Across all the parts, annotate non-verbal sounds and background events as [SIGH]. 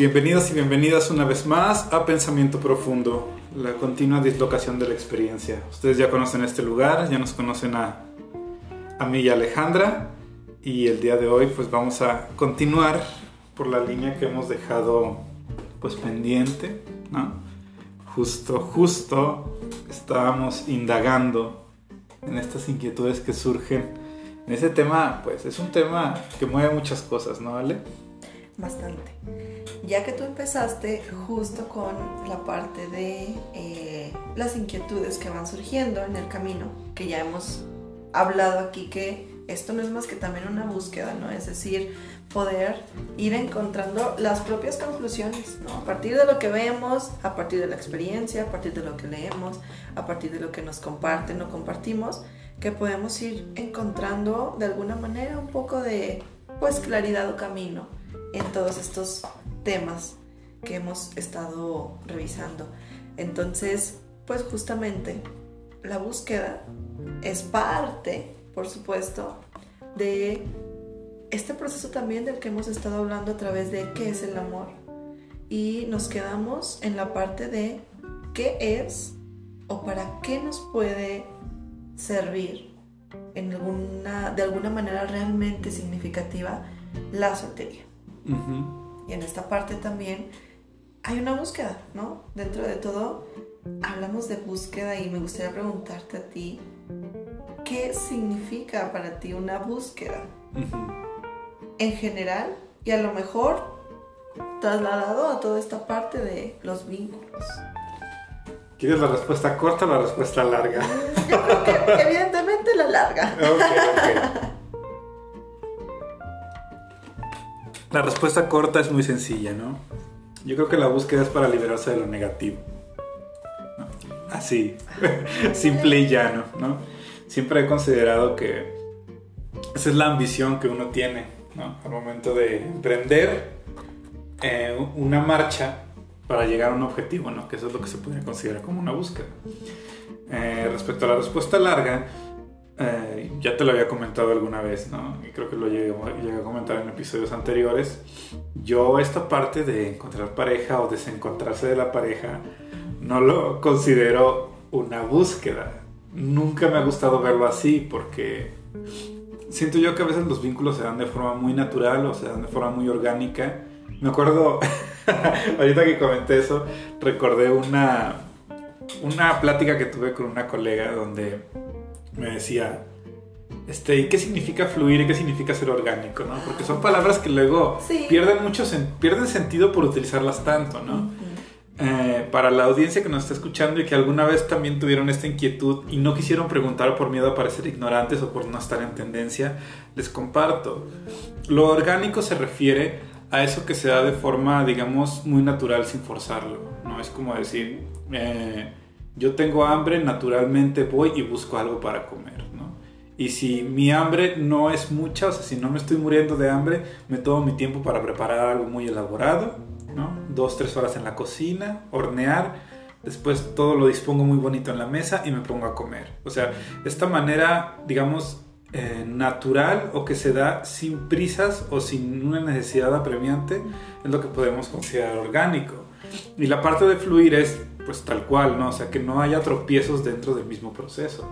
Bienvenidos y bienvenidas una vez más a Pensamiento Profundo, la continua dislocación de la experiencia. Ustedes ya conocen este lugar, ya nos conocen a, a mí y a Alejandra y el día de hoy pues vamos a continuar por la línea que hemos dejado pues pendiente, ¿no? Justo, justo estábamos indagando en estas inquietudes que surgen en ese tema, pues es un tema que mueve muchas cosas, ¿no, vale? Bastante. Ya que tú empezaste justo con la parte de eh, las inquietudes que van surgiendo en el camino, que ya hemos hablado aquí que esto no es más que también una búsqueda, ¿no? Es decir, poder ir encontrando las propias conclusiones, ¿no? A partir de lo que vemos, a partir de la experiencia, a partir de lo que leemos, a partir de lo que nos comparten o compartimos, que podemos ir encontrando de alguna manera un poco de, pues, claridad o camino en todos estos temas que hemos estado revisando. Entonces, pues justamente la búsqueda es parte, por supuesto, de este proceso también del que hemos estado hablando a través de qué es el amor. Y nos quedamos en la parte de qué es o para qué nos puede servir en alguna, de alguna manera realmente significativa la soltería. Y en esta parte también hay una búsqueda, ¿no? Dentro de todo, hablamos de búsqueda y me gustaría preguntarte a ti, ¿qué significa para ti una búsqueda? En general y a lo mejor trasladado a toda esta parte de los vínculos. ¿Quieres la respuesta corta o la respuesta larga? [LAUGHS] Yo creo que evidentemente la larga. La respuesta corta es muy sencilla, ¿no? Yo creo que la búsqueda es para liberarse de lo negativo. Así, [LAUGHS] simple y llano, ¿no? Siempre he considerado que esa es la ambición que uno tiene, ¿no? Al momento de emprender eh, una marcha para llegar a un objetivo, ¿no? Que eso es lo que se podría considerar como una búsqueda. Eh, respecto a la respuesta larga, eh, ya te lo había comentado alguna vez, ¿no? Y creo que lo llegué, a comentar en episodios anteriores. Yo esta parte de encontrar pareja o desencontrarse de la pareja no lo considero una búsqueda. Nunca me ha gustado verlo así porque siento yo que a veces los vínculos se dan de forma muy natural o se dan de forma muy orgánica. Me acuerdo, [LAUGHS] ahorita que comenté eso, recordé una, una plática que tuve con una colega donde me decía, este, ¿y qué significa fluir y qué significa ser orgánico? ¿no? Porque son palabras que luego pierden, mucho pierden sentido por utilizarlas tanto, ¿no? Eh, para la audiencia que nos está escuchando y que alguna vez también tuvieron esta inquietud y no quisieron preguntar por miedo a parecer ignorantes o por no estar en tendencia, les comparto. Lo orgánico se refiere a eso que se da de forma, digamos, muy natural sin forzarlo, ¿no? Es como decir, eh, yo tengo hambre, naturalmente voy y busco algo para comer, ¿no? Y si mi hambre no es mucha, o sea, si no me estoy muriendo de hambre, me tomo mi tiempo para preparar algo muy elaborado, ¿no? Dos, tres horas en la cocina, hornear, después todo lo dispongo muy bonito en la mesa y me pongo a comer. O sea, esta manera, digamos, eh, natural o que se da sin prisas o sin una necesidad apremiante es lo que podemos considerar orgánico. Y la parte de fluir es pues tal cual, ¿no? O sea, que no haya tropiezos dentro del mismo proceso.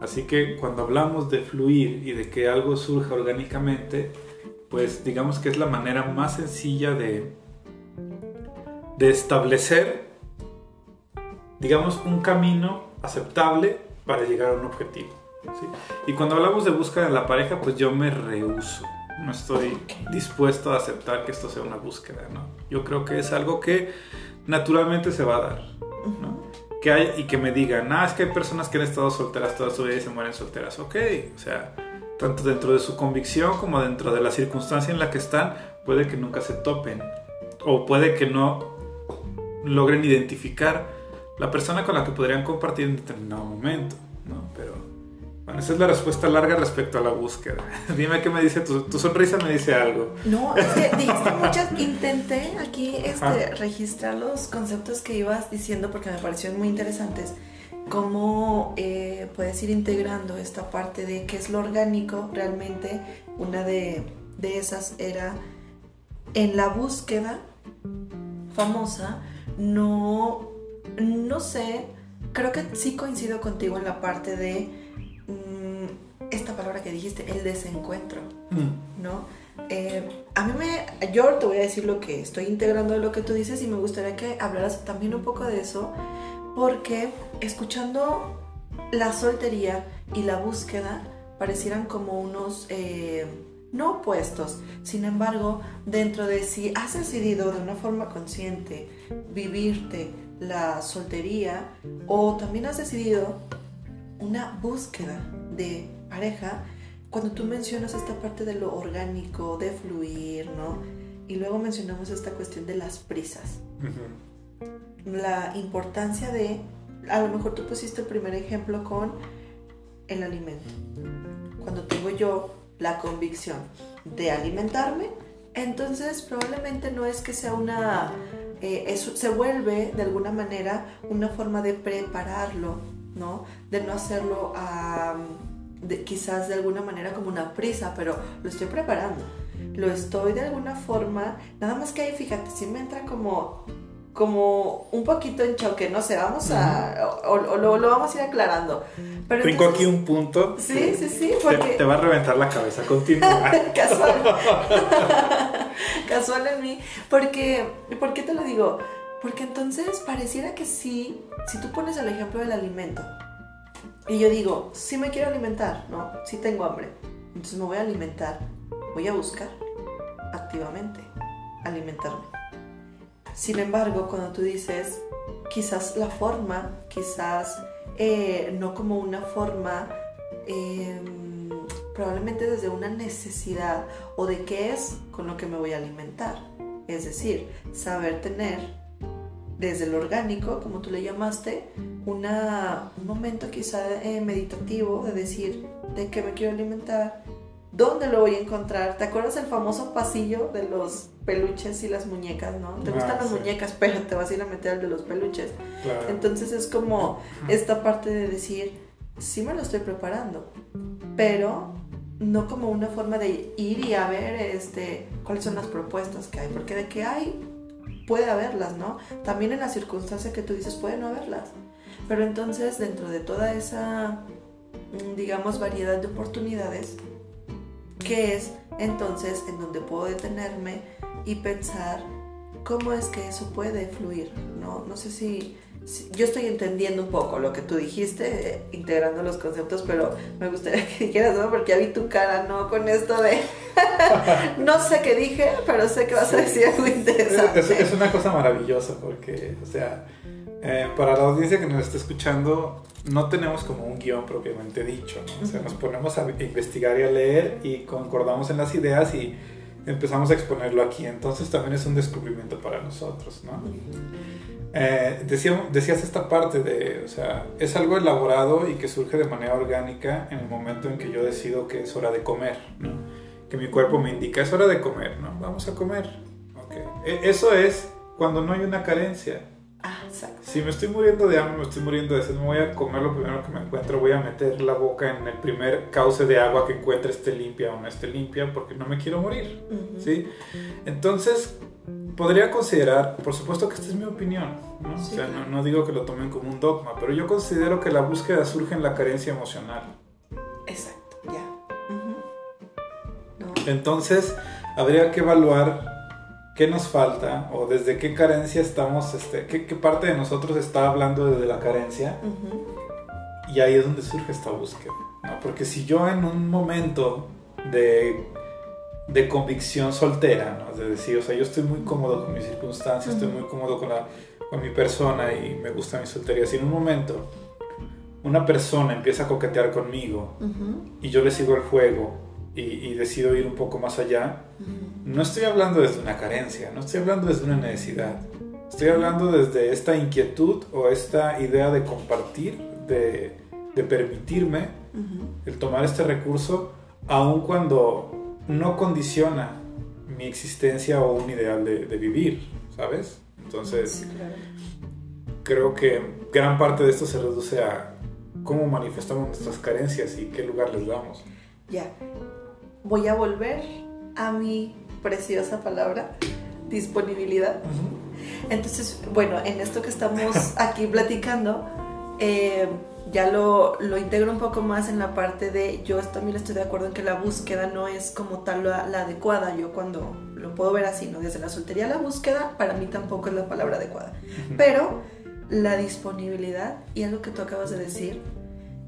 Así que cuando hablamos de fluir y de que algo surja orgánicamente, pues digamos que es la manera más sencilla de, de establecer, digamos, un camino aceptable para llegar a un objetivo. Y cuando hablamos de búsqueda de la pareja, pues yo me rehuso. No estoy dispuesto a aceptar que esto sea una búsqueda, ¿no? Yo creo que es algo que naturalmente se va a dar. Que hay y que me digan, ah, es que hay personas que han estado solteras toda su vida y se mueren solteras. Ok, o sea, tanto dentro de su convicción como dentro de la circunstancia en la que están, puede que nunca se topen. O puede que no logren identificar la persona con la que podrían compartir en determinado momento. ¿no? Pero bueno, esa es la respuesta larga respecto a la búsqueda. [LAUGHS] Dime qué me dice tu, tu sonrisa, me dice algo. No, es que dijiste [LAUGHS] muchas. Intenté aquí este, registrar los conceptos que ibas diciendo porque me parecieron muy interesantes. Cómo eh, puedes ir integrando esta parte de qué es lo orgánico realmente. Una de, de esas era en la búsqueda famosa, no, no sé, creo que sí coincido contigo en la parte de esta palabra que dijiste, el desencuentro, mm. ¿no? Eh, a mí me, yo te voy a decir lo que estoy integrando de lo que tú dices y me gustaría que hablaras también un poco de eso, porque escuchando la soltería y la búsqueda parecieran como unos eh, no opuestos. Sin embargo, dentro de si has decidido de una forma consciente vivirte la soltería o también has decidido una búsqueda de pareja, cuando tú mencionas esta parte de lo orgánico, de fluir, ¿no? Y luego mencionamos esta cuestión de las prisas. La importancia de, a lo mejor tú pusiste el primer ejemplo con el alimento. Cuando tengo yo la convicción de alimentarme, entonces probablemente no es que sea una, eh, eso se vuelve de alguna manera una forma de prepararlo, ¿no? De no hacerlo de, quizás de alguna manera como una prisa, pero lo estoy preparando. Lo estoy de alguna forma, nada más que ahí, fíjate, si me entra como como un poquito en choque, no sé, vamos a, o, lo, vamos a ir aclarando. Pero Tengo aquí un punto. Sí, sí, sí, porque... Te, va a reventar la cabeza, continúa. [LAUGHS] Casual. [LAUGHS] Casual en mí. Porque, ¿por qué te lo digo? Porque entonces pareciera que sí, si tú pones el ejemplo del alimento, y yo digo, sí me quiero alimentar, ¿no? Sí tengo hambre, entonces me voy a alimentar, voy a buscar activamente alimentarme sin embargo, cuando tú dices, quizás la forma, quizás eh, no como una forma, em, probablemente desde una necesidad o de qué es con lo que me voy a alimentar. Es decir, saber tener desde lo orgánico, como tú le llamaste, una, un momento quizá eh, meditativo de decir de qué me quiero alimentar, dónde lo voy a encontrar. ¿Te acuerdas el famoso pasillo de los peluches y las muñecas, ¿no? Te gustan ah, las muñecas, [LAUGHS] pero te vas a ir a meter al de los peluches. Entonces es como esta parte de decir, sí me lo estoy preparando, pero no como una forma de ir y a ver este, cuáles son las propuestas que hay, porque de que hay, puede haberlas, ¿no? También en la circunstancia que tú dices, puede no haberlas. Pero entonces, dentro de toda esa, mm, digamos, variedad de oportunidades, ¿qué es entonces en donde puedo detenerme y pensar cómo es que eso puede fluir, ¿no? No sé si, yo estoy entendiendo un poco lo que tú dijiste, eh, integrando los conceptos, pero me gustaría [LAUGHS] que dijeras, ¿no? Porque ya vi tu cara, ¿no? Con esto de, [LAUGHS] no sé qué dije, pero sé que vas a decir algo interesante. Es, una cosa maravillosa porque, o sea, eh, para la audiencia que nos está escuchando, no tenemos como un guion propiamente dicho, ¿no? O sea, nos ponemos a investigar y a leer y concordamos en las ideas y empezamos a exponerlo aquí. Entonces también es un descubrimiento para nosotros, ¿no? Eh, decías esta parte de, o sea, es algo elaborado y que surge de manera orgánica en el momento en que yo decido que es hora de comer, ¿no? Que mi cuerpo me indica, es hora de comer, ¿no? Vamos a comer. Okay. E, eso es cuando no hay una carencia. Ah, si me estoy muriendo de hambre, me estoy muriendo de sed, me voy a comer lo primero que me encuentro, voy a meter la boca en el primer cauce de agua que encuentre, esté limpia o no esté limpia, porque no me quiero morir, ¿sí? Entonces, podría considerar, por supuesto que esta es mi opinión, ¿no? o sea, no, digo que lo tomen como un dogma, pero yo considero que la búsqueda surge en la carencia emocional. Exacto, ya. Entonces, habría que evaluar qué nos falta o desde qué carencia estamos, este, qué, parte de nosotros está hablando desde la carencia. Y ahí es donde surge esta búsqueda. ¿no? Porque si yo en un momento de, de convicción soltera, ¿no? de decir, o sea, yo estoy muy cómodo con mis circunstancias, estoy muy cómodo con, la, con mi persona y me gusta mi soltería, si en un momento una persona empieza a coquetear conmigo y yo le sigo el juego y, decido ir un poco más allá, no estoy hablando desde una carencia, no estoy hablando desde una necesidad. Estoy hablando desde esta inquietud o esta idea de compartir, de, de permitirme el tomar este recurso, aun cuando no condiciona mi existencia o un ideal de, de vivir, ¿sabes? Entonces, creo que gran parte de esto se reduce a cómo manifestamos nuestras carencias y qué lugar les damos. Ya, voy a volver a mi preciosa palabra disponibilidad. Entonces, bueno, en esto que estamos [LAUGHS] aquí platicando, eh, ya lo, lo, integro un poco más en la parte de, yo también estoy de acuerdo en que la búsqueda no es como tal la, adecuada, yo cuando lo puedo ver así, ¿no? Desde la soltería la búsqueda, para mí tampoco es la palabra adecuada, pero la disponibilidad, y es lo que tú acabas de decir,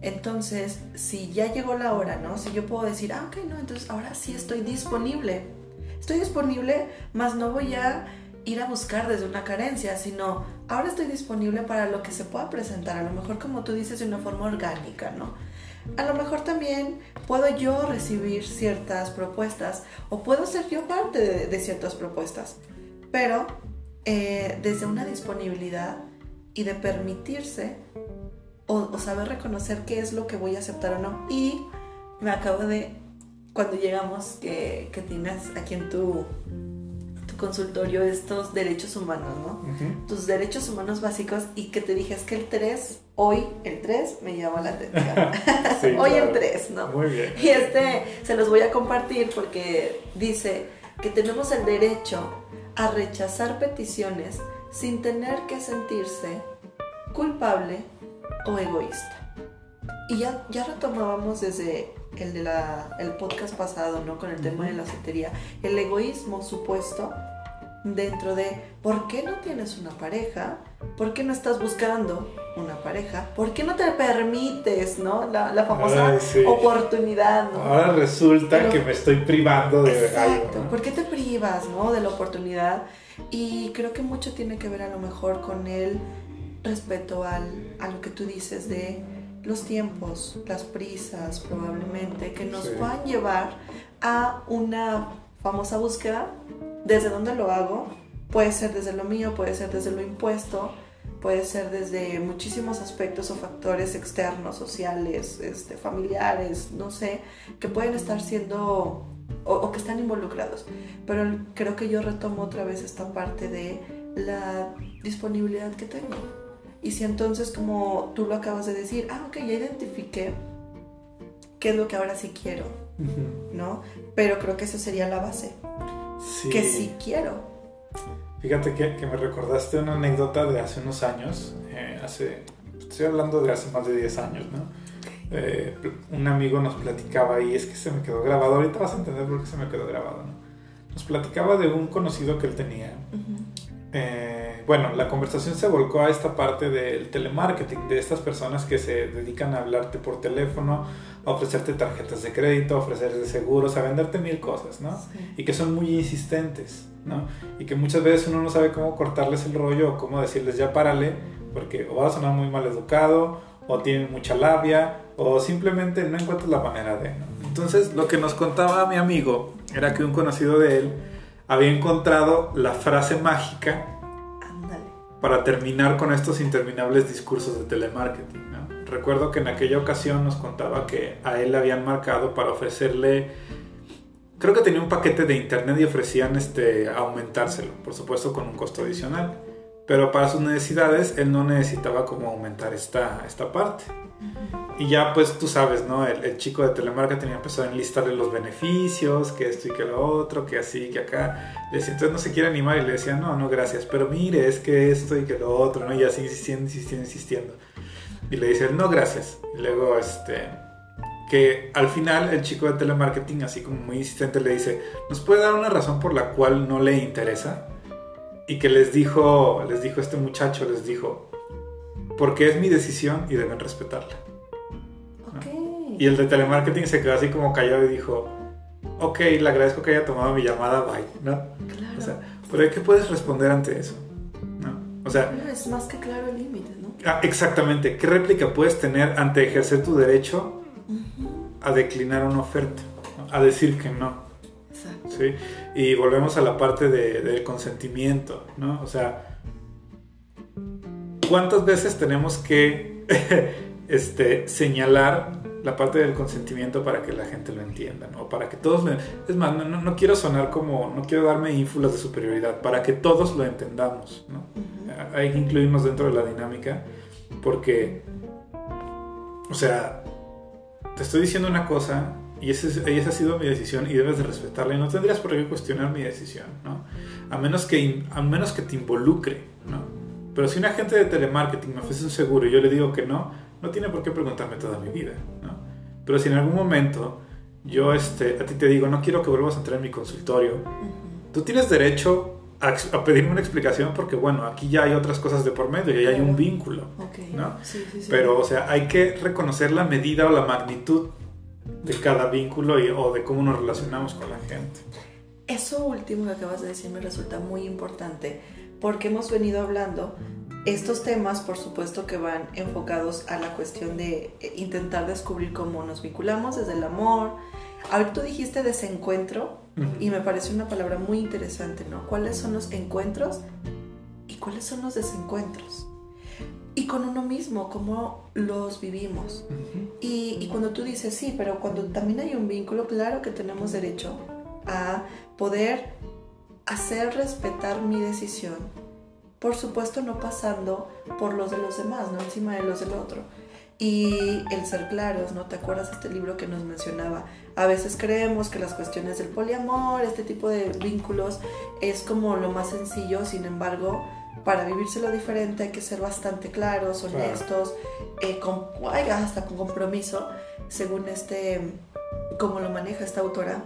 entonces, si ya llegó la hora, ¿no? Si yo puedo decir, ah, ok, no, entonces ahora sí estoy disponible. Estoy disponible, más no voy a ir a buscar desde una carencia, sino ahora estoy disponible para lo que se pueda presentar, a lo mejor como tú dices, de una forma orgánica, ¿no? A lo mejor también puedo yo recibir ciertas propuestas o puedo ser yo parte de, ciertas propuestas, pero eh, desde una disponibilidad y de permitirse o, saber reconocer qué es lo que voy a aceptar o no. Y me acabo de, cuando llegamos, que, que tienes aquí en tu, tu consultorio estos derechos humanos, ¿no? Tus derechos humanos básicos y que te dije, es que el 3, hoy el 3 me llama la atención. [LAUGHS] [LAUGHS] hoy el 3, ¿no? Muy bien. Y este se los voy a compartir porque dice que tenemos el derecho a rechazar peticiones sin tener que sentirse culpable o egoísta. Y ya, ya retomábamos desde el, de la, el podcast pasado, ¿no? Con el tema de la soltería. El egoísmo supuesto dentro de ¿por qué no tienes una pareja? ¿Por qué no estás buscando una pareja? ¿Por qué no te permites, ¿no? La, famosa oportunidad, ¿no? Ahora resulta que me estoy privando de exacto. ¿Por qué te privas, ¿no? De la oportunidad. Y creo que mucho tiene que ver a lo mejor con el respecto al, a lo que tú dices de los tiempos, las prisas probablemente, que nos puedan llevar a una famosa búsqueda, desde dónde lo hago, puede ser desde lo mío, puede ser desde lo impuesto, puede ser desde muchísimos aspectos o factores externos, sociales, este, familiares, no sé, que pueden estar siendo o, o, que están involucrados. Pero creo que yo retomo otra vez esta parte de la disponibilidad que tengo. Y si entonces, como tú lo acabas de decir, ah, ok, ya identifiqué qué es lo que ahora sí quiero, ¿no? Pero creo que esa sería la base. Sí. Que sí quiero. Fíjate que, que, me recordaste una anécdota de hace unos años, eh, hace, estoy hablando de hace más de 10 años, ¿no? Eh, un amigo nos platicaba y es que se me quedó grabado, ahorita vas a entender por qué se me quedó grabado, ¿no? Nos platicaba de un conocido que él tenía. Eh, bueno, la conversación se volcó a esta parte del telemarketing, de estas personas que se dedican a hablarte por teléfono, a ofrecerte tarjetas de crédito, a ofrecerte seguros, a venderte mil cosas, ¿no? Y que son muy insistentes, ¿no? Y que muchas veces uno no sabe cómo cortarles el rollo o cómo decirles ya párale, porque o va a sonar muy mal educado, o tienen mucha labia, o simplemente no encuentras la manera de, ¿no? Entonces, lo que nos contaba mi amigo era que un conocido de él había encontrado la frase mágica para terminar con estos interminables discursos de telemarketing. Recuerdo que en aquella ocasión nos contaba que a él le habían marcado para ofrecerle, creo que tenía un paquete de internet y ofrecían este, aumentárselo, por supuesto con un costo adicional. Pero para sus necesidades él no necesitaba como aumentar esta, esta parte. Y ya pues tú sabes, ¿no? El, chico de telemarketing empezó a enlistarle los beneficios, que esto y que lo otro, que así, que acá. Le decía, entonces no se quiere animar y le decía, no, no, gracias, pero mire, es que esto y que lo otro, ¿no? Y así insistiendo, insistiendo, insistiendo. Y le dice, no, gracias. Y luego, este, que al final el chico de telemarketing, así como muy insistente, le dice, ¿nos puede dar una razón por la cual no le interesa? Y que les dijo, les dijo este muchacho, les dijo, porque es mi decisión y deben respetarla. Y el de telemarketing se quedó así como callado y dijo, ok, le agradezco que haya tomado mi llamada, bye, ¿no? Claro. O sea, pero ¿qué puedes responder ante eso? ¿No? O sea... es más que claro el límite, ¿no? Ah, exactamente. ¿Qué réplica puedes tener ante ejercer tu derecho a declinar una oferta? A decir que no. Y volvemos a la parte de, del consentimiento, ¿no? O sea, ¿cuántas veces tenemos que [LAUGHS] este, señalar la parte del consentimiento para que la gente lo entienda, ¿no? Para que todos Es más, no, no, quiero sonar como, no quiero darme ínfulas de superioridad, para que todos lo entendamos, ¿no? Hay que incluirnos dentro de la dinámica porque, o sea, te estoy diciendo una cosa y esa, esa ha sido mi decisión y debes de respetarla y no tendrías por qué cuestionar mi decisión, ¿no? a menos que, a menos que te involucre, ¿no? Pero si un agente de telemarketing me ofrece un seguro y yo le digo que no, no tiene por qué preguntarme toda mi vida, ¿no? Pero si en algún momento yo este, a ti te digo, no quiero que vuelvas a entrar en mi consultorio, tú tienes derecho a, pedirme una explicación porque, bueno, aquí ya hay otras cosas de por medio, y hay un vínculo, ¿no? Pero, o sea, hay que reconocer la medida o la magnitud de cada vínculo y, o de cómo nos relacionamos con la gente. Eso último que acabas de decir me resulta muy importante porque hemos venido hablando estos temas, por supuesto, que van enfocados a la cuestión de eh, intentar descubrir cómo nos vinculamos desde el amor. Ahora tú dijiste desencuentro y me parece una palabra muy interesante, ¿no? ¿Cuáles son los encuentros y cuáles son los desencuentros? Y con uno mismo, cómo los vivimos. y, y cuando tú dices, sí, pero cuando también hay un vínculo, claro que tenemos derecho a poder hacer respetar mi decisión por supuesto no pasando por los de los demás, no encima de los del otro. Y el ser claros, ¿no? ¿Te acuerdas de este libro que nos mencionaba? A veces creemos que las cuestiones del poliamor, este tipo de vínculos, es como lo más sencillo, sin embargo, para vivírselo diferente hay que ser bastante claros, honestos, eh, con, hasta con compromiso, según este, como lo maneja esta autora,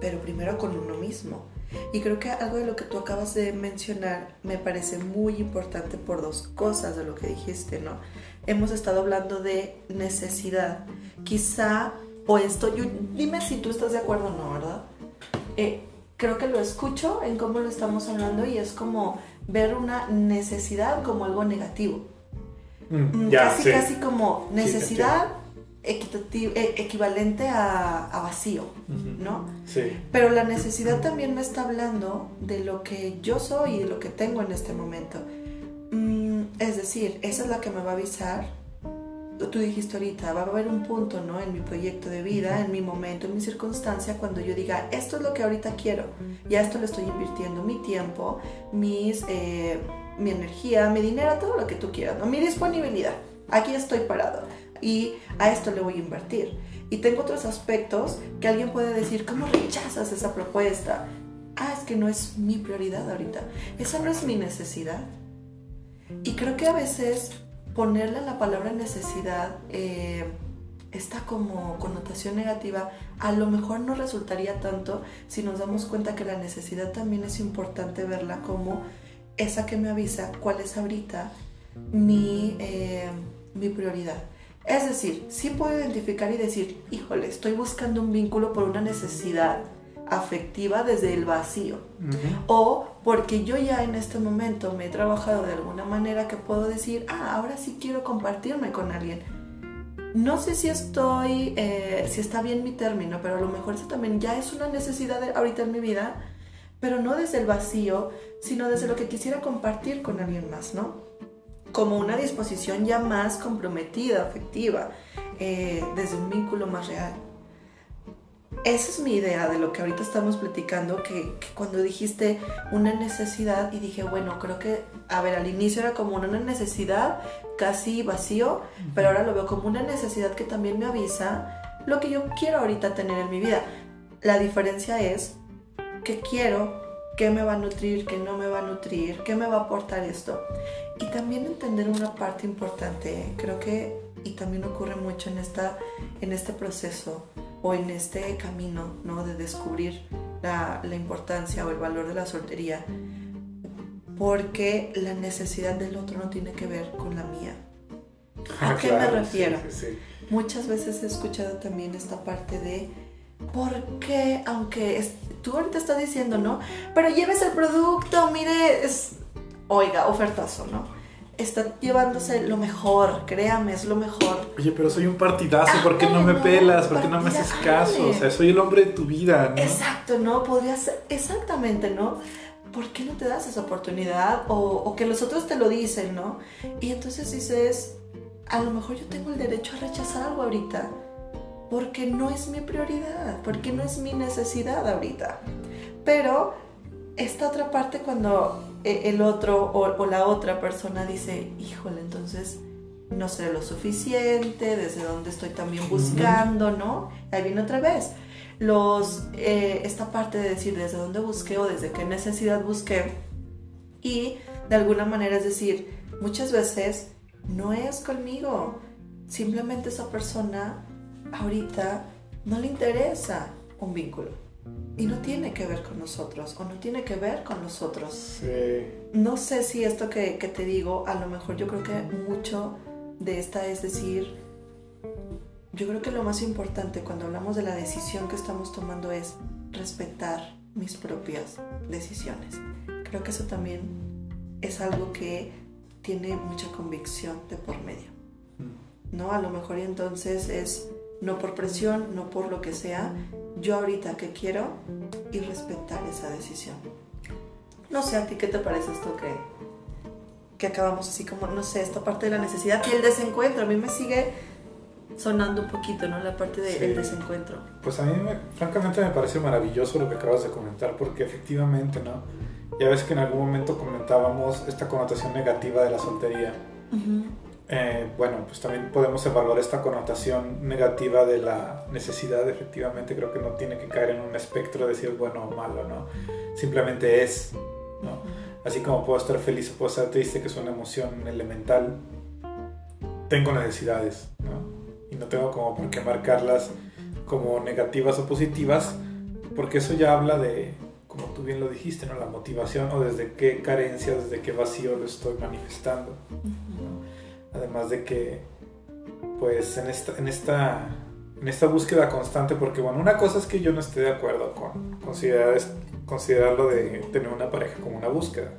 pero primero con uno mismo. Y creo que algo de lo que tú acabas de mencionar me parece muy importante por dos cosas de lo que dijiste, ¿no? Hemos estado hablando de necesidad. Quizá, o esto, dime si tú estás de acuerdo o no, ¿verdad? Eh, creo que lo escucho en cómo lo estamos hablando y es como ver una necesidad como algo negativo. Mm, mm, casi, casi como necesidad e, equivalente a, vacío, ¿no? Sí. Pero la necesidad también me está hablando de lo que yo soy y de lo que tengo en este momento. Mm, es decir, esa es la que me va a avisar. Tú dijiste ahorita, va a haber un punto, ¿no? En mi proyecto de vida, en mi momento, en mi circunstancia, cuando yo diga, esto es lo que ahorita quiero, y a esto le estoy invirtiendo mi tiempo, mis, eh, mi energía, mi dinero, todo lo que tú quieras, ¿no? Mi disponibilidad. Aquí estoy parado y a esto le voy a invertir. Y tengo otros aspectos que alguien puede decir, ¿cómo rechazas esa propuesta? Ah, es que no es mi prioridad ahorita. Esa no es mi necesidad. Y creo que a veces ponerle la palabra necesidad, eh, esta como connotación negativa, a lo mejor no resultaría tanto si nos damos cuenta que la necesidad también es importante verla como esa que me avisa cuál es ahorita mi, eh, mi prioridad. Es decir, sí puedo identificar y decir, híjole, estoy buscando un vínculo por una necesidad afectiva desde el vacío. O porque yo ya en este momento me he trabajado de alguna manera que puedo decir, ah, ahora sí quiero compartirme con alguien. No sé si estoy, eh, si está bien mi término, pero a lo mejor eso también ya es una necesidad ahorita en mi vida, pero no desde el vacío, sino desde lo que quisiera compartir con alguien más, ¿no? como una disposición ya más comprometida, afectiva, eh, desde un vínculo más real. Esa es mi idea de lo que ahorita estamos platicando, que, cuando dijiste una necesidad y dije, bueno, creo que, a ver, al inicio era como una necesidad casi vacío, pero ahora lo veo como una necesidad que también me avisa lo que yo quiero ahorita tener en mi vida. La diferencia es que quiero qué me va a nutrir, qué no me va a nutrir, qué me va a aportar esto. Y también entender una parte importante, creo que, y también ocurre mucho en, esta, en este proceso o en este camino ¿no? de descubrir la, la importancia o el valor de la soltería, porque la necesidad del otro no tiene que ver con la mía. ¿A ah, qué me refiero? Muchas veces he escuchado también esta parte de ¿por qué? Aunque tú ahorita estás diciendo, ¿no? Pero lleves el producto, mire, es, oiga, ofertazo, ¿no? Está llevándose lo mejor, créame, es lo mejor. Oye, pero soy un partidazo, ¿por qué no me pelas? ¿Por qué no me haces caso? O sea, soy el hombre de tu vida, ¿no? Exacto, ¿no? Podría ser, exactamente, ¿no? ¿Por qué no te das esa oportunidad? O, o que los otros te lo dicen, ¿no? Y entonces dices, a lo mejor yo tengo el derecho a rechazar algo ahorita porque no es mi prioridad, porque no es mi necesidad ahorita. Pero esta otra parte cuando eh, el otro o, la otra persona dice, híjole, entonces no sé lo suficiente, desde dónde estoy también buscando, ¿no? Ahí viene otra vez. los, eh, esta parte de decir desde dónde busqué o desde qué necesidad busqué. Y de alguna manera es decir, muchas veces no es conmigo. Simplemente esa persona ahorita no le interesa un vínculo. Y no tiene que ver con nosotros o no tiene que ver con nosotros. No sé si esto que, que te digo, a lo mejor yo creo que mucho de esta es decir, yo creo que lo más importante cuando hablamos de la decisión que estamos tomando es respetar mis propias decisiones. Creo que eso también es algo que tiene mucha convicción de por medio. Mm. ¿No? A lo mejor y entonces es no por presión, no por lo que sea, yo ahorita que quiero y respetar esa decisión. No sé a ti qué te parece esto que, que acabamos así como, no sé, esta parte de la necesidad y el desencuentro. A mí me sigue sonando un poquito, ¿no? La parte del desencuentro. Pues a mí, francamente, me parece maravilloso lo que acabas de comentar, porque efectivamente, ¿no? Ya ves que en algún momento comentábamos esta connotación negativa de la soltería. Eh, bueno, pues también podemos evaluar esta connotación negativa de la necesidad, efectivamente creo que no tiene que caer en un espectro de decir bueno o malo, ¿no? Simplemente es, ¿no? Así como puedo estar feliz o puedo estar triste, que es una emoción elemental, tengo necesidades, ¿no? Y no tengo como por qué marcarlas como negativas o positivas, porque eso ya habla de, como tú bien lo dijiste, ¿no? La motivación o desde qué carencia, desde qué vacío lo estoy manifestando. Además de que, pues, en esta, en esta, en esta búsqueda constante, porque, bueno, una cosa es que yo no esté de acuerdo con considerar, considerarlo de tener una pareja como una búsqueda.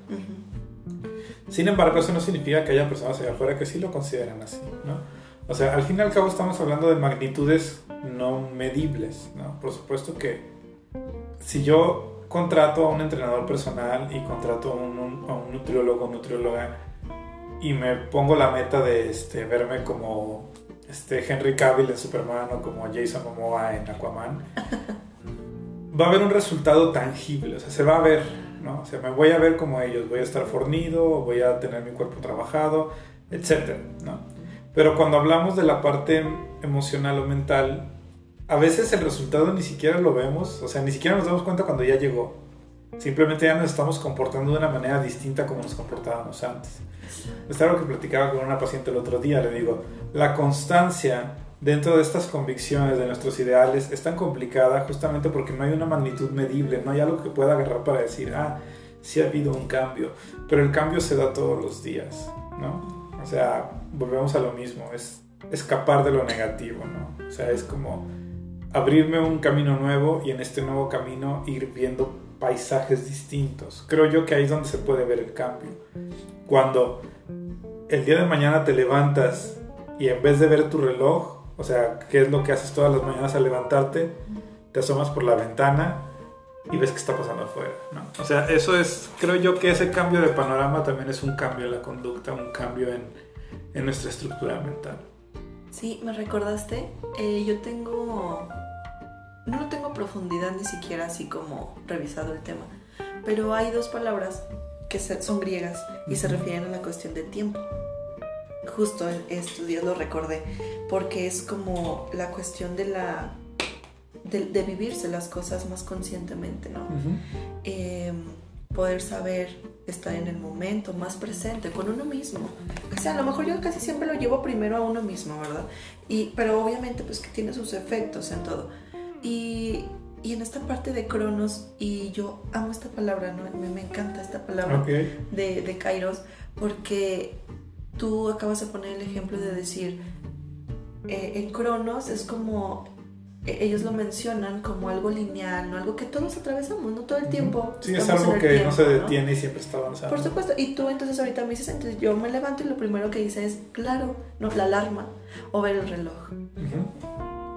Sin embargo, eso no significa que haya personas allá afuera que sí lo consideran así, ¿no? O sea, al fin y al cabo estamos hablando de magnitudes no medibles, ¿no? Por supuesto que si yo contrato a un entrenador personal y contrato a un, a un nutriólogo o nutrióloga y me pongo la meta de este, verme como este Henry Cavill en Superman o como Jason Momoa en Aquaman, [LAUGHS] va a haber un resultado tangible, o sea, se va a ver, ¿no? O sea, me voy a ver como ellos, voy a estar fornido, voy a tener mi cuerpo trabajado, etc. ¿no? Pero cuando hablamos de la parte emocional o mental, a veces el resultado ni siquiera lo vemos, o sea, ni siquiera nos damos cuenta cuando ya llegó. Simplemente ya nos estamos comportando de una manera distinta como nos comportábamos antes. Es algo que platicaba con una paciente el otro día, le digo, la constancia dentro de estas convicciones de nuestros ideales es tan complicada justamente porque no hay una magnitud medible, no hay algo que pueda agarrar para decir, ah, sí ha habido un cambio, pero el cambio se da todos los días, ¿no? O sea, volvemos a lo mismo, es escapar de lo negativo, ¿no? O sea, es como abrirme un camino nuevo y en este nuevo camino ir viendo paisajes distintos. Creo yo que ahí es donde se puede ver el cambio. Cuando el día de mañana te levantas y en vez de ver tu reloj, o sea, qué es lo que haces todas las mañanas al levantarte, te asomas por la ventana y ves qué está pasando afuera. ¿no? O sea, eso es, creo yo que ese cambio de panorama también es un cambio en la conducta, un cambio en, en nuestra estructura mental. Sí, me recordaste, eh, yo tengo no tengo profundidad ni siquiera así como revisado el tema, pero hay dos palabras que son griegas y se refieren a la cuestión del tiempo. Justo estos días lo recordé, porque es como la cuestión de la de, vivirse las cosas más conscientemente, ¿no? Em, poder saber estar en el momento, más presente con uno mismo. O sea, a lo mejor yo casi siempre lo llevo primero a uno mismo, ¿verdad? Y, pero obviamente pues que tiene sus efectos en todo. Y, y en esta parte de Cronos, y yo amo esta palabra, ¿no? me, me encanta esta palabra de, de Kairos, porque tú acabas de poner el ejemplo de decir, eh, en Cronos es como, e, ellos lo mencionan como algo lineal, ¿no? Algo que todos atravesamos, ¿no? Todo el tiempo. Sí, es algo que no se detiene y siempre está avanzando. Por supuesto, y tú entonces ahorita me dices, entonces yo me levanto y lo primero que hice es, claro, no, la alarma o ver el reloj.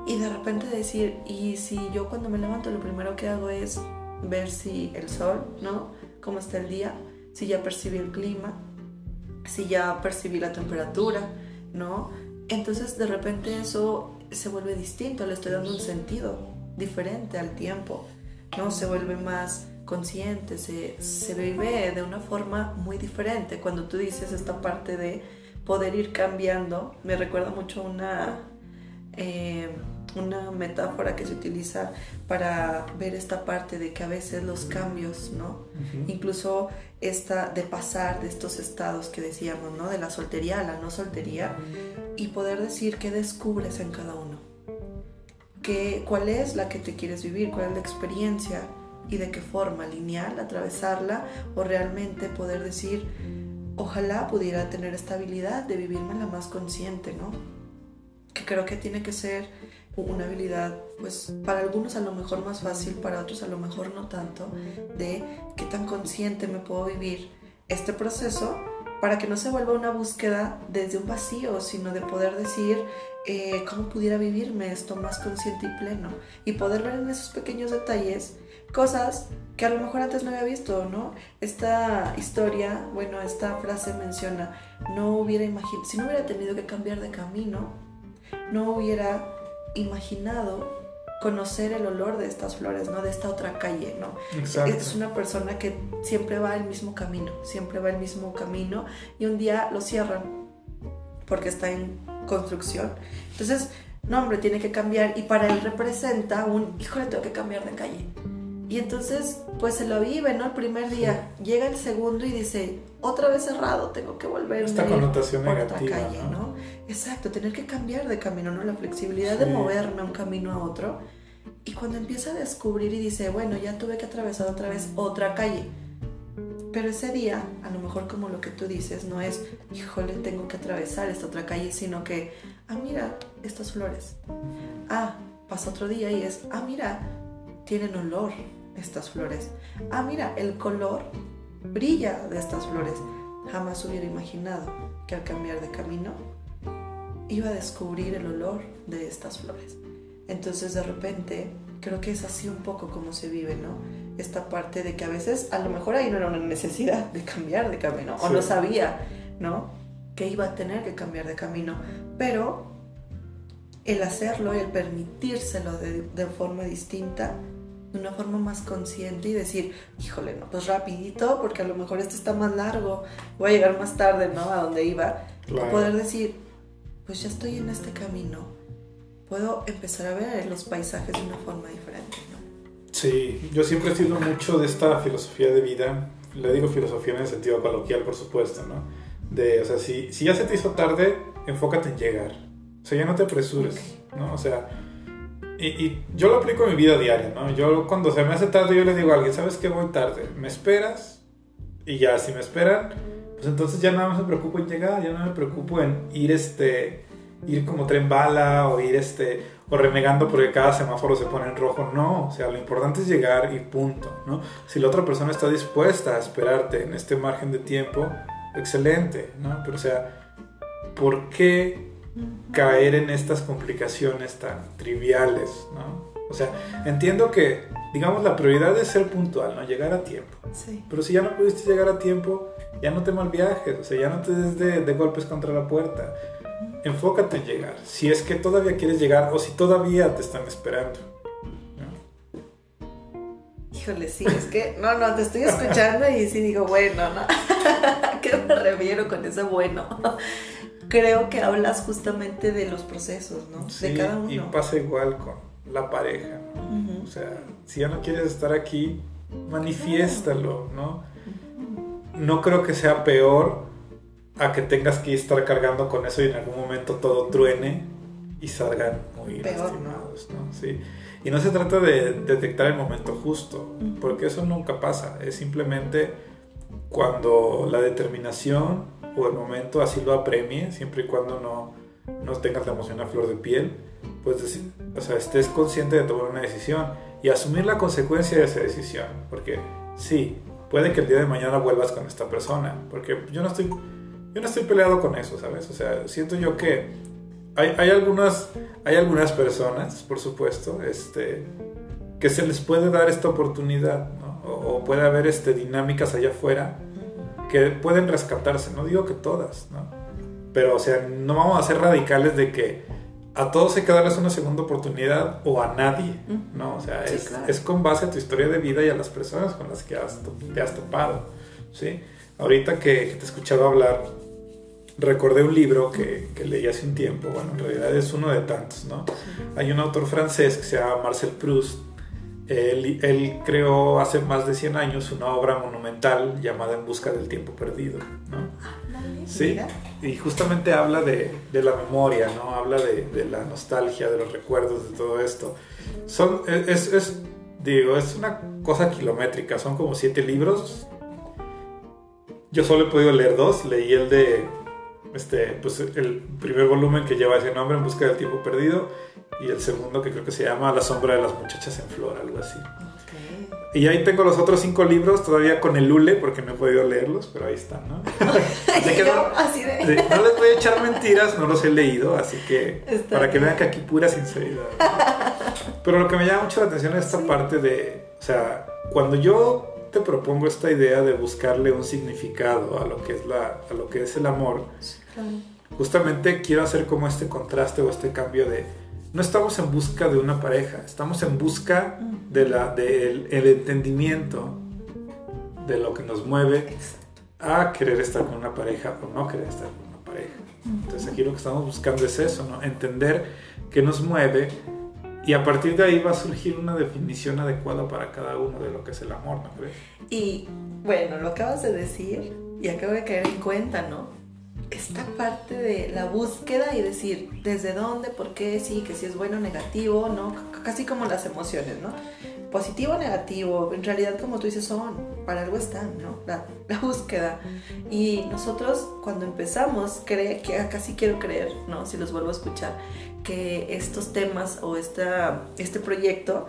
Y de repente decir, y si yo cuando me levanto lo primero que hago es ver si el sol, ¿no? Cómo está el día, si ya percibí el clima, si ya percibí la temperatura, ¿no? Entonces de repente eso se vuelve distinto, le estoy dando un sentido diferente al tiempo, ¿no? Se vuelve más consciente, se, se vive de una forma muy diferente. Cuando tú dices esta parte de poder ir cambiando, me recuerda mucho una... Eh, una metáfora que se utiliza para ver esta parte de que a veces los cambios, ¿no? Incluso esta de pasar de estos estados que decíamos, ¿no? De la soltería a la no soltería y poder decir qué descubres en cada uno. Que, ¿Cuál es la que te quieres vivir? ¿Cuál es la experiencia? ¿Y de qué forma? ¿Lineal? ¿Atravesarla? ¿O realmente poder decir, ojalá pudiera tener esta habilidad de vivirme la más consciente, ¿no? Que creo que tiene que ser una habilidad, pues para algunos a lo mejor más fácil, para otros a lo mejor no tanto, de qué tan consciente me puedo vivir este proceso para que no se vuelva una búsqueda desde un vacío, sino de poder decir eh, cómo pudiera vivirme esto más consciente y pleno y poder ver en esos pequeños detalles cosas que a lo mejor antes no había visto, ¿no? Esta historia, bueno, esta frase menciona, no hubiera imaginado, si no hubiera tenido que cambiar de camino, no hubiera imaginado conocer el olor de estas flores, ¿no? De esta otra calle, ¿no? Exacto. Es una persona que siempre va el mismo camino, siempre va el mismo camino y un día lo cierran porque está en construcción. Entonces, no, hombre, tiene que cambiar y para él representa un, híjole, tengo que cambiar de calle. Y entonces, pues se lo vive, ¿no? El primer día. Llega el segundo y dice, otra vez cerrado, tengo que volver Esta connotación por negativa, otra calle, ¿no? Exacto, tener que cambiar de camino, ¿no? La flexibilidad de moverme un camino a otro. Y cuando empieza a descubrir y dice, bueno, ya tuve que atravesar otra vez otra calle. Pero ese día, a lo mejor como lo que tú dices, no es, híjole, tengo que atravesar esta otra calle, sino que, ah, mira, estas flores. Ah, pasa otro día y es, ah, mira, tienen olor estas flores. Ah, mira, el color brilla de estas flores. Jamás hubiera imaginado que al cambiar de camino iba a descubrir el olor de estas flores. Entonces de repente creo que es así un poco como se vive, ¿no? Esta parte de que a veces a lo mejor ahí no era una necesidad de cambiar de camino o no sabía, ¿no? Que iba a tener que cambiar de camino, pero el hacerlo y el permitírselo de, de forma distinta de una forma más consciente y decir, híjole, no, pues rapidito, porque a lo mejor esto está más largo, voy a llegar más tarde, ¿no? A donde iba. Poder decir, pues ya estoy en este camino, puedo empezar a ver los paisajes de una forma diferente, ¿no? Sí, yo siempre he sido mucho de esta filosofía de vida, le digo filosofía en el sentido coloquial, por supuesto, ¿no? De, o sea, si, si ya se te hizo tarde, enfócate en llegar. O sea, ya no te apresures, ¿no? O sea, y, yo lo aplico en mi vida diaria, ¿no? Yo cuando se me hace tarde, yo le digo a alguien, ¿sabes qué? Voy tarde, ¿me esperas? Y ya, si me esperan, pues entonces ya nada más me preocupo en llegar, ya no me preocupo en ir, este, ir como tren bala o ir, este, o renegando porque cada semáforo se pone en rojo. No, o sea, lo importante es llegar y punto, ¿no? Si la otra persona está dispuesta a esperarte en este margen de tiempo, excelente, ¿no? Pero o sea, ¿por qué caer en estas complicaciones tan triviales, ¿no? O sea, entiendo que, digamos, la prioridad es ser puntual, ¿no? Llegar a tiempo. Sí. Pero si ya no pudiste llegar a tiempo, ya no te mal viajes, o sea, ya no te des de, golpes contra la puerta. Enfócate en llegar. Si es que todavía quieres llegar o si todavía te están esperando. Híjole, sí, es que, no, no, te estoy escuchando y sí digo, bueno, ¿no? [LAUGHS] qué me refiero con ese bueno? Creo que hablas justamente de los procesos, ¿no? de cada uno. Y pasa igual con la pareja. O sea, si ya no quieres estar aquí, manifiéstalo, ¿no? No creo que sea peor a que tengas que estar cargando con eso y en algún momento todo truene y salgan muy lastimados, ¿no? Sí. Y no se trata de detectar el momento justo, porque eso nunca pasa, es simplemente cuando la determinación o el momento así lo apremie, siempre y cuando no, no tengas la emoción a flor de piel, pues o sea, estés consciente de tomar una decisión y asumir la consecuencia de esa decisión, porque sí, puede que el día de mañana vuelvas con esta persona, porque yo no estoy, yo no estoy peleado con eso, ¿sabes? O sea, siento yo que hay, hay algunas, hay algunas personas, por supuesto, este, que se les puede dar esta oportunidad, ¿no? O, puede haber este, dinámicas allá afuera que pueden rescatarse, no digo que todas, ¿no? Pero, o sea, no vamos a ser radicales de que a todos hay que darles una segunda oportunidad o a nadie, ¿no? O sea, es, con base a tu historia de vida y a las personas con las que has, te has topado, ¿sí? Ahorita que, te he escuchado hablar recordé un libro que, que, leí hace un tiempo, bueno, en realidad es uno de tantos, ¿no? Hay un autor francés que se llama Marcel Proust, él, él, creó hace más de 100 años una obra monumental llamada En busca del tiempo perdido, ¿no? Sí, y justamente habla de, de, la memoria, ¿no? Habla de, de, la nostalgia, de los recuerdos, de todo esto. Son, es, es, digo, es una cosa kilométrica, son como siete libros. Yo solo he podido leer dos, leí el de este, pues el primer volumen que lleva ese nombre, En Busca del Tiempo Perdido, y el segundo que creo que se llama La Sombra de las Muchachas en Flor, algo así. Y ahí tengo los otros cinco libros todavía con el Lule, porque no he podido leerlos, pero ahí están, ¿no? [LAUGHS] así de... no les voy a echar mentiras, no los he leído, así que para que vean que aquí pura sinceridad. [LAUGHS] Pero lo que me llama mucho la atención es esta parte de, o sea, cuando yo te propongo esta idea de buscarle un significado a lo que es, la, a lo que es el amor, justamente quiero hacer como este contraste o este cambio de no estamos en busca de una pareja, estamos en busca de la, del el entendimiento de lo que nos mueve a querer estar con una pareja o no querer estar con una pareja. Entonces aquí lo que estamos buscando es eso, ¿no? Entender qué nos mueve y a partir de ahí va a surgir una definición adecuada para cada uno de lo que es el amor, ¿no crees? Y bueno, lo acabas de decir y acabo de caer en cuenta, ¿no? esta parte de la búsqueda y decir desde dónde, por qué, sí, que si es bueno o negativo, ¿no? Casi como las emociones, ¿no? Positivo o negativo, en realidad como tú dices son, para algo están, ¿no? La, búsqueda. Y nosotros cuando empezamos, cree, que casi quiero creer, ¿no? Si los vuelvo a escuchar, que estos temas o esta, este proyecto,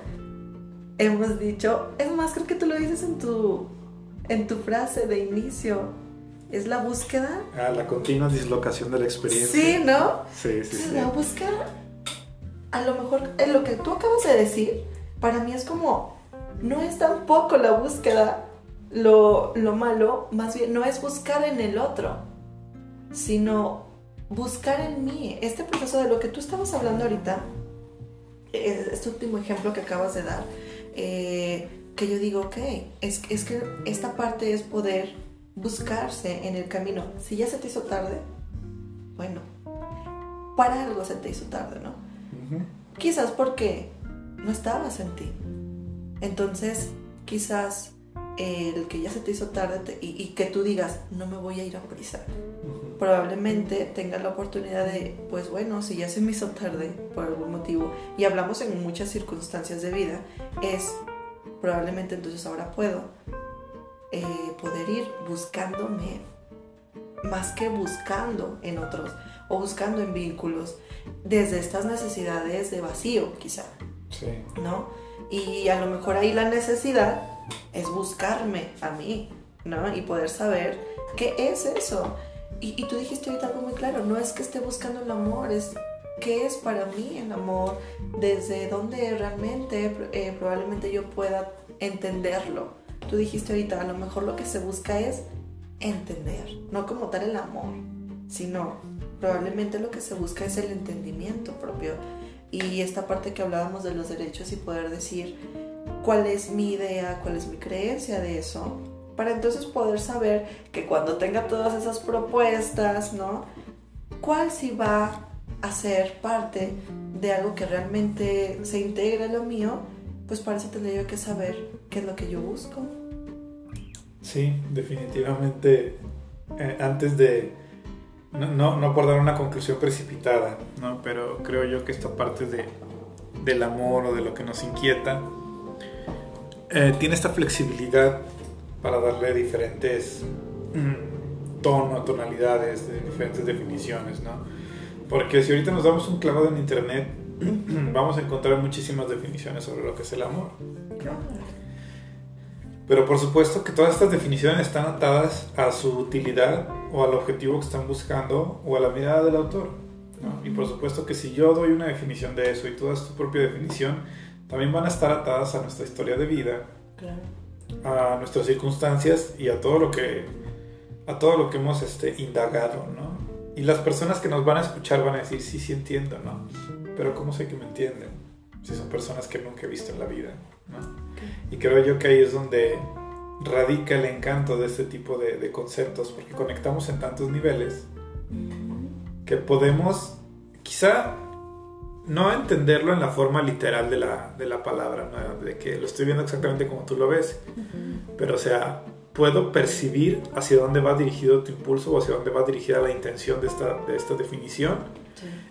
hemos dicho, es más, creo que tú lo dices en tu, en tu frase de inicio, es la búsqueda. Ah, la continua dislocación de la experiencia. Sí, ¿no? Sí, sí, sí. La búsqueda, a lo mejor, en lo que tú acabas de decir, para mí es como, no es tampoco la búsqueda lo, lo malo, más bien no es buscar en el otro, sino buscar en mí. Este proceso de lo que tú estabas hablando ahorita, este último ejemplo que acabas de dar, eh, que yo digo, ok, es, es que esta parte es poder buscarse en el camino. Si ya se te hizo tarde, bueno, para algo se te hizo tarde, ¿no? Quizás porque no estabas en ti. Entonces, quizás el que ya se te hizo tarde y, que tú digas, no me voy a ir a prisa, probablemente tenga la oportunidad de, pues bueno, si ya se me hizo tarde por algún motivo, y hablamos en muchas circunstancias de vida, es probablemente entonces ahora puedo eh, poder ir buscándome más que buscando en otros o buscando en vínculos desde estas necesidades de vacío quizá. ¿No? Y a lo mejor ahí la necesidad es buscarme a mí, ¿no? Y poder saber qué es eso. Y, y tú dijiste ahorita algo muy claro, no es que esté buscando el amor, es qué es para mí el amor, desde dónde realmente eh, probablemente yo pueda entenderlo tú dijiste ahorita, a lo mejor lo que se busca es entender, no como tal el amor, sino probablemente lo que se busca es el entendimiento propio. Y esta parte que hablábamos de los derechos y poder decir cuál es mi idea, cuál es mi creencia de eso, para entonces poder saber que cuando tenga todas esas propuestas, ¿no? ¿Cuál sí va a ser parte de algo que realmente se integre a lo mío? Pues para eso tendría yo que saber qué es lo que yo busco. Sí, definitivamente, eh, antes de, no, no, por dar una conclusión precipitada, ¿no? pero creo yo que esta parte de, del amor o de lo que nos inquieta eh, tiene esta flexibilidad para darle diferentes mm, tonos, tonalidades, de diferentes definiciones, ¿no? Porque si ahorita nos damos un clavado en internet, [CLEARS THROAT] vamos a encontrar muchísimas definiciones sobre lo que es el amor. Pero por supuesto que todas estas definiciones están atadas a su utilidad o al objetivo que están buscando o a la mirada del autor. Y por supuesto que si yo doy una definición de eso y tú das tu propia definición, también van a estar atadas a nuestra historia de vida, a nuestras circunstancias y a todo lo que, a todo lo que hemos este, indagado. ¿no? Y las personas que nos van a escuchar van a decir, sí, sí entiendo, ¿no? pero ¿cómo sé que me entienden? Si son personas que nunca he visto en la vida. Y creo yo que ahí es donde radica el encanto de este tipo de, conceptos, porque conectamos en tantos niveles Que podemos, quizá, no entenderlo en la forma literal de la, de la palabra, de que lo estoy viendo exactamente como tú lo ves, pero o sea, puedo percibir hacia dónde va dirigido tu impulso o hacia dónde va dirigida la intención de esta, de esta definición.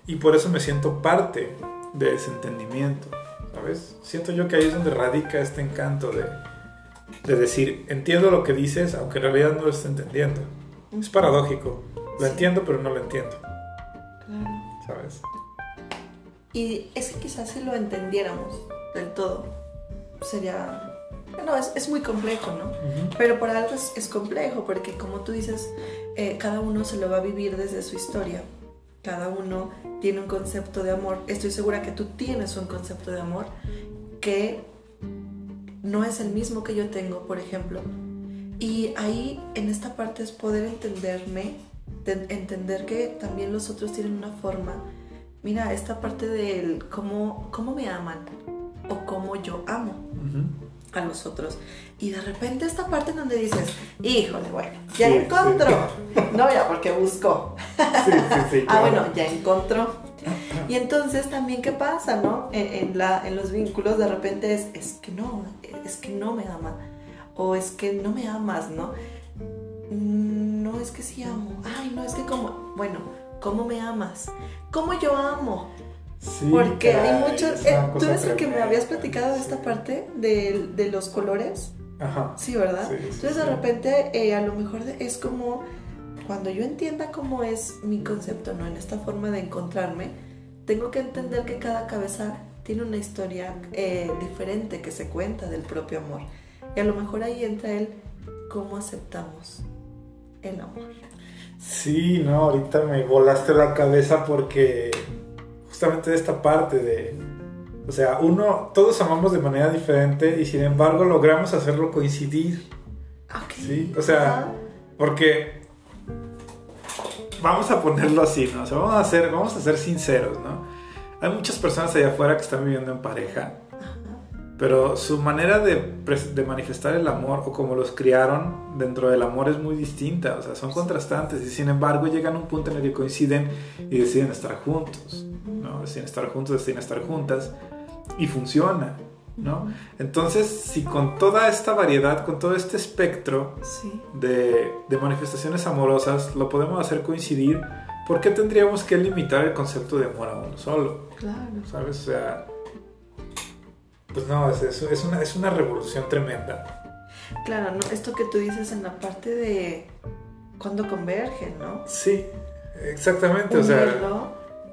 Y por eso me siento parte de ese entendimiento, ¿sabes? Siento yo que ahí es donde radica este encanto de, de decir, entiendo lo que dices, aunque en realidad no lo esté entendiendo. Es paradójico, lo entiendo pero no lo entiendo. Claro. ¿Sabes? Y es que quizás si lo entendiéramos del todo, sería... No, es, es muy complejo, ¿no? Pero por algo es, complejo, porque como tú dices, eh, cada uno se lo va a vivir desde su historia. Cada uno tiene un concepto de amor. Estoy segura que tú tienes un concepto de amor que no es el mismo que yo tengo, por ejemplo. Y ahí en esta parte es poder entenderme, entender que también los otros tienen una forma mira, esta parte del cómo, cómo me aman o cómo yo amo a los otros. Y de repente esta parte en donde dices, híjole, bueno, ya encontró. [LAUGHS] No, ya porque buscó. [LAUGHS] ah, bueno, ya encontró. Y entonces también, ¿qué pasa, no? En, la, en los vínculos de repente es, es que no, es que no me ama. O es que no me amas, ¿no? Mm, no es que sí amo. Ay, no, es que como, bueno, ¿cómo me amas? ¿Cómo yo amo? Sí, Porque hay muchos... Eh, ¿Tú eres el que me habías platicado de esta parte de, de los colores? Ajá. Sí, ¿verdad? Entonces de repente eh, a lo mejor es como cuando yo entienda cómo es mi concepto, ¿no? En esta forma de encontrarme, tengo que entender que cada cabeza tiene una historia eh, diferente que se cuenta del propio amor. Y a lo mejor ahí entra el cómo aceptamos el amor. Sí, no, ahorita me volaste la cabeza porque justamente de esta parte de, o sea, uno, todos amamos de manera diferente y sin embargo logramos hacerlo coincidir. Sí, o sea, porque vamos a ponerlo así, ¿no? O sea, vamos a ser, vamos a ser sinceros, ¿no? Hay muchas personas allá afuera que están viviendo en pareja pero su manera de, de, manifestar el amor o como los criaron dentro del amor es muy distinta, o sea, son contrastantes y sin embargo llegan a un punto en el que coinciden y deciden estar juntos, ¿no? Deciden estar juntos, deciden estar juntas y funciona, ¿no? Entonces, si con toda esta variedad, con todo este espectro de, de manifestaciones amorosas lo podemos hacer coincidir, ¿por qué tendríamos que limitar el concepto de amor a uno solo? Claro. ¿Sabes? O sea pues no, es, es, una, es una revolución tremenda. Claro, ¿no? Esto que tú dices en la parte de cuando convergen, ¿no? Sí, exactamente. O sea,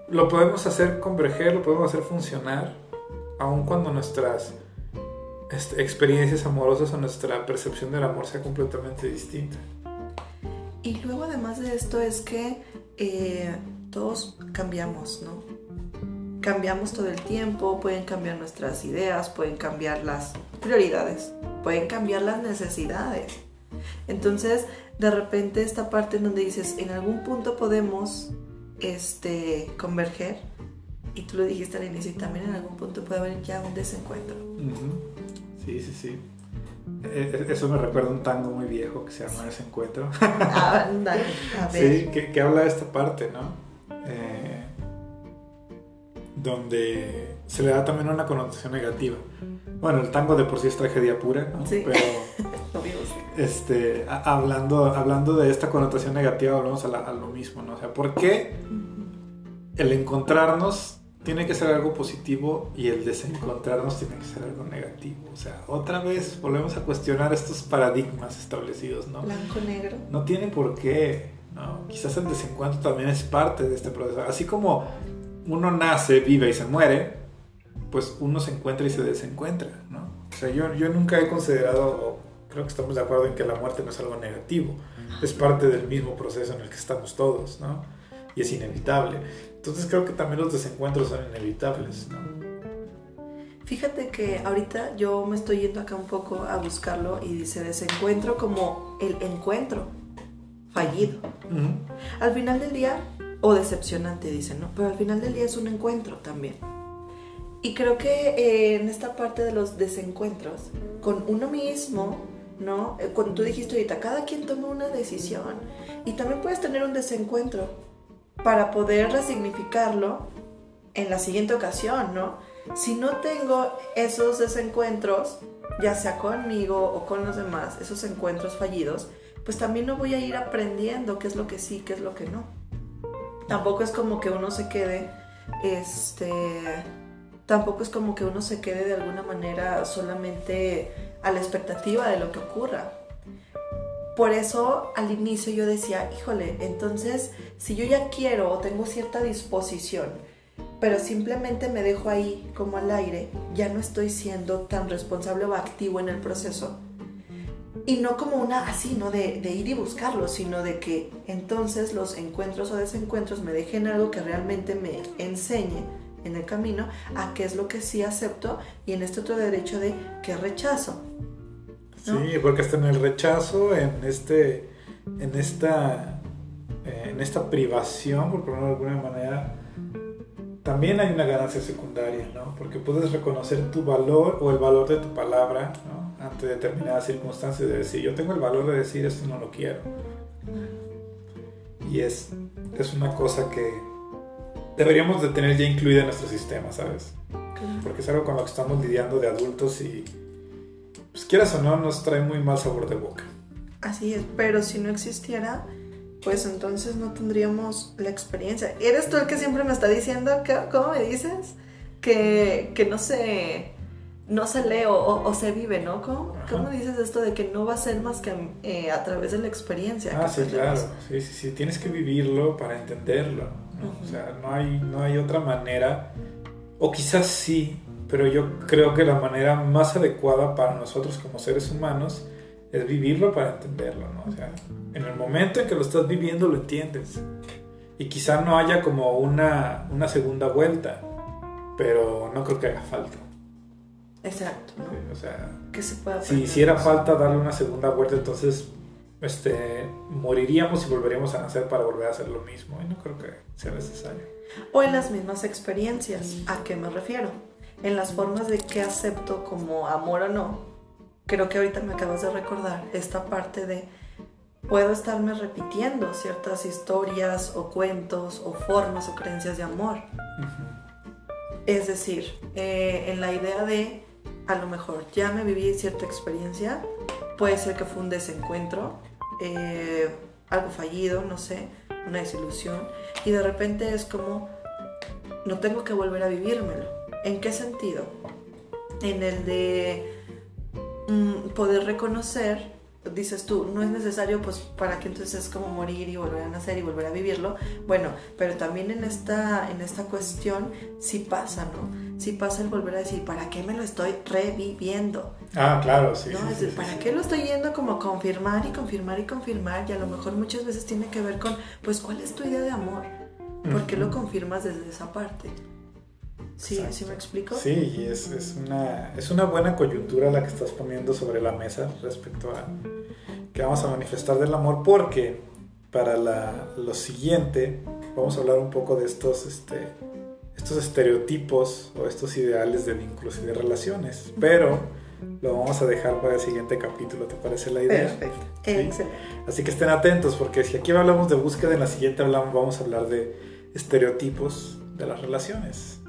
lo podemos hacer converger, lo podemos hacer funcionar, aun cuando nuestras este, experiencias amorosas o nuestra percepción del amor sea completamente distinta. Y luego además de esto es que eh, todos cambiamos, ¿no? Cambiamos todo el tiempo, pueden cambiar nuestras ideas, pueden cambiar las prioridades, pueden cambiar las necesidades. Entonces, de repente esta parte en donde dices, en algún punto podemos este, converger, y tú lo dijiste al inicio, y también en algún punto puede haber ya un desencuentro. Sí, sí, sí. E, e, eso me recuerda un tango muy viejo que se llama Desencuentro. Ah, a [LAUGHS] ver. Sí, que, que habla de esta parte, ¿no? Donde se le da también una connotación negativa. Bueno, el tango de por sí es tragedia pura, ¿no? Sí. Pero [LAUGHS] este, hablando, hablando de esta connotación negativa, hablamos a, lo mismo, ¿no? O sea, ¿por qué el encontrarnos tiene que ser algo positivo y el desencontrarnos tiene que ser algo negativo? O sea, otra vez volvemos a cuestionar estos paradigmas establecidos, ¿no? Blanco-negro. No tiene por qué, ¿no? Quizás el desencuentro también es parte de este proceso. Así como uno nace, vive y se muere, pues uno se encuentra y se desencuentra, ¿no? O sea, yo, yo nunca he considerado, creo que estamos de acuerdo en que la muerte no es algo negativo, es parte del mismo proceso en el que estamos todos, ¿no? Y es inevitable. Entonces creo que también los desencuentros son inevitables, ¿no? Fíjate que ahorita yo me estoy yendo acá un poco a buscarlo y dice desencuentro como el encuentro fallido. Al final del día o decepcionante, dicen, ¿no? Pero al final del día es un encuentro también. Y creo que eh, en esta parte de los desencuentros, con uno mismo, ¿no? Eh, cuando tú dijiste ahorita, cada quien toma una decisión y también puedes tener un desencuentro para poder resignificarlo en la siguiente ocasión, ¿no? Si no tengo esos desencuentros, ya sea conmigo o con los demás, esos encuentros fallidos, pues también no voy a ir aprendiendo qué es lo que sí, qué es lo que no. Tampoco es como que uno se quede, este, tampoco es como que uno se quede de alguna manera solamente a la expectativa de lo que ocurra. Por eso al inicio yo decía, híjole, entonces si yo ya quiero o tengo cierta disposición, pero simplemente me dejo ahí como al aire, ya no estoy siendo tan responsable o activo en el proceso. Y no como una así, ¿no? De, ir y buscarlo, sino de que entonces los encuentros o desencuentros me dejen algo que realmente me enseñe en el camino a qué es lo que sí acepto y en este otro derecho de que rechazo. Sí, porque está en el rechazo, en este, en esta, en esta privación, por ponerlo de alguna manera, también hay una ganancia secundaria, ¿no? Porque puedes reconocer tu valor o el valor de tu palabra, ¿no? Ante determinadas circunstancias de decir, yo tengo el valor de decir esto no lo quiero. Y es, es una cosa que deberíamos de tener ya incluida en nuestro sistema, ¿sabes? Porque es algo con lo que estamos lidiando de adultos y pues quieras o no, nos trae muy mal sabor de boca. Así es, pero si no existiera, pues entonces no tendríamos la experiencia. ¿Eres tú el que siempre me está diciendo, que, ¿cómo me dices? Que, que no se no se lee o, se vive, ¿no? ¿Cómo, ¿Cómo, dices esto de que no va a ser más que eh, a través de la experiencia? Ah, sí, claro. Sí, sí, sí. Tienes que vivirlo para entenderlo. O sea, no hay, no hay otra manera. O quizás sí, pero yo creo que la manera más adecuada para nosotros como seres humanos es vivirlo para entenderlo, ¿no? O sea, en el momento en que lo estás viviendo lo entiendes. Y quizá no haya como una, una segunda vuelta, pero no creo que haga falta. Exacto, ¿no? o sea, que se pueda si hiciera falta darle una segunda vuelta, entonces este, moriríamos y volveríamos a nacer para volver a hacer lo mismo. Y no creo que sea necesario. O en las mismas experiencias. ¿A qué me refiero? en las formas de qué acepto como amor o no, creo que ahorita me acabas de recordar esta parte de puedo estarme repitiendo ciertas historias o cuentos o formas o creencias de amor. Es decir, eh, en la idea de a lo mejor ya me viví cierta experiencia, puede ser que fue un desencuentro, eh, algo fallido, no sé, una desilusión, y de repente es como, no tengo que volver a vivírmelo ¿En qué sentido? En el de mm, poder reconocer, dices tú, no es necesario pues para que entonces es como morir y volver a nacer y volver a vivirlo. Bueno, pero también en esta, en esta cuestión sí pasa, ¿no? Sí pasa el volver a decir, ¿para qué me lo estoy reviviendo? Ah, claro, sí. ¿No? es decir, ¿para qué lo estoy yendo como confirmar y confirmar y confirmar? Y a lo mejor muchas veces tiene que ver con, pues, ¿cuál es tu idea de amor? ¿Por qué lo confirmas desde esa parte? Sí, ¿sí me explico? Sí, y es, es, una, es una buena coyuntura la que estás poniendo sobre la mesa respecto a que vamos a manifestar del amor, porque para la, lo siguiente vamos a hablar un poco de estos, este, estos estereotipos o estos ideales de vínculos y de relaciones, pero lo vamos a dejar para el siguiente capítulo, ¿te parece la idea? Perfecto, Así que estén atentos, porque si aquí hablamos de búsqueda, en la siguiente hablamos, vamos a hablar de estereotipos de las relaciones.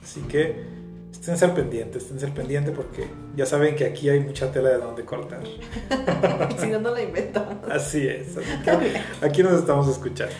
Así que estén ser pendientes, estén ser pendientes porque ya saben que aquí hay mucha tela de donde cortar. [LAUGHS] si no, no la inventamos. Así es. Así que aquí nos estamos escuchando.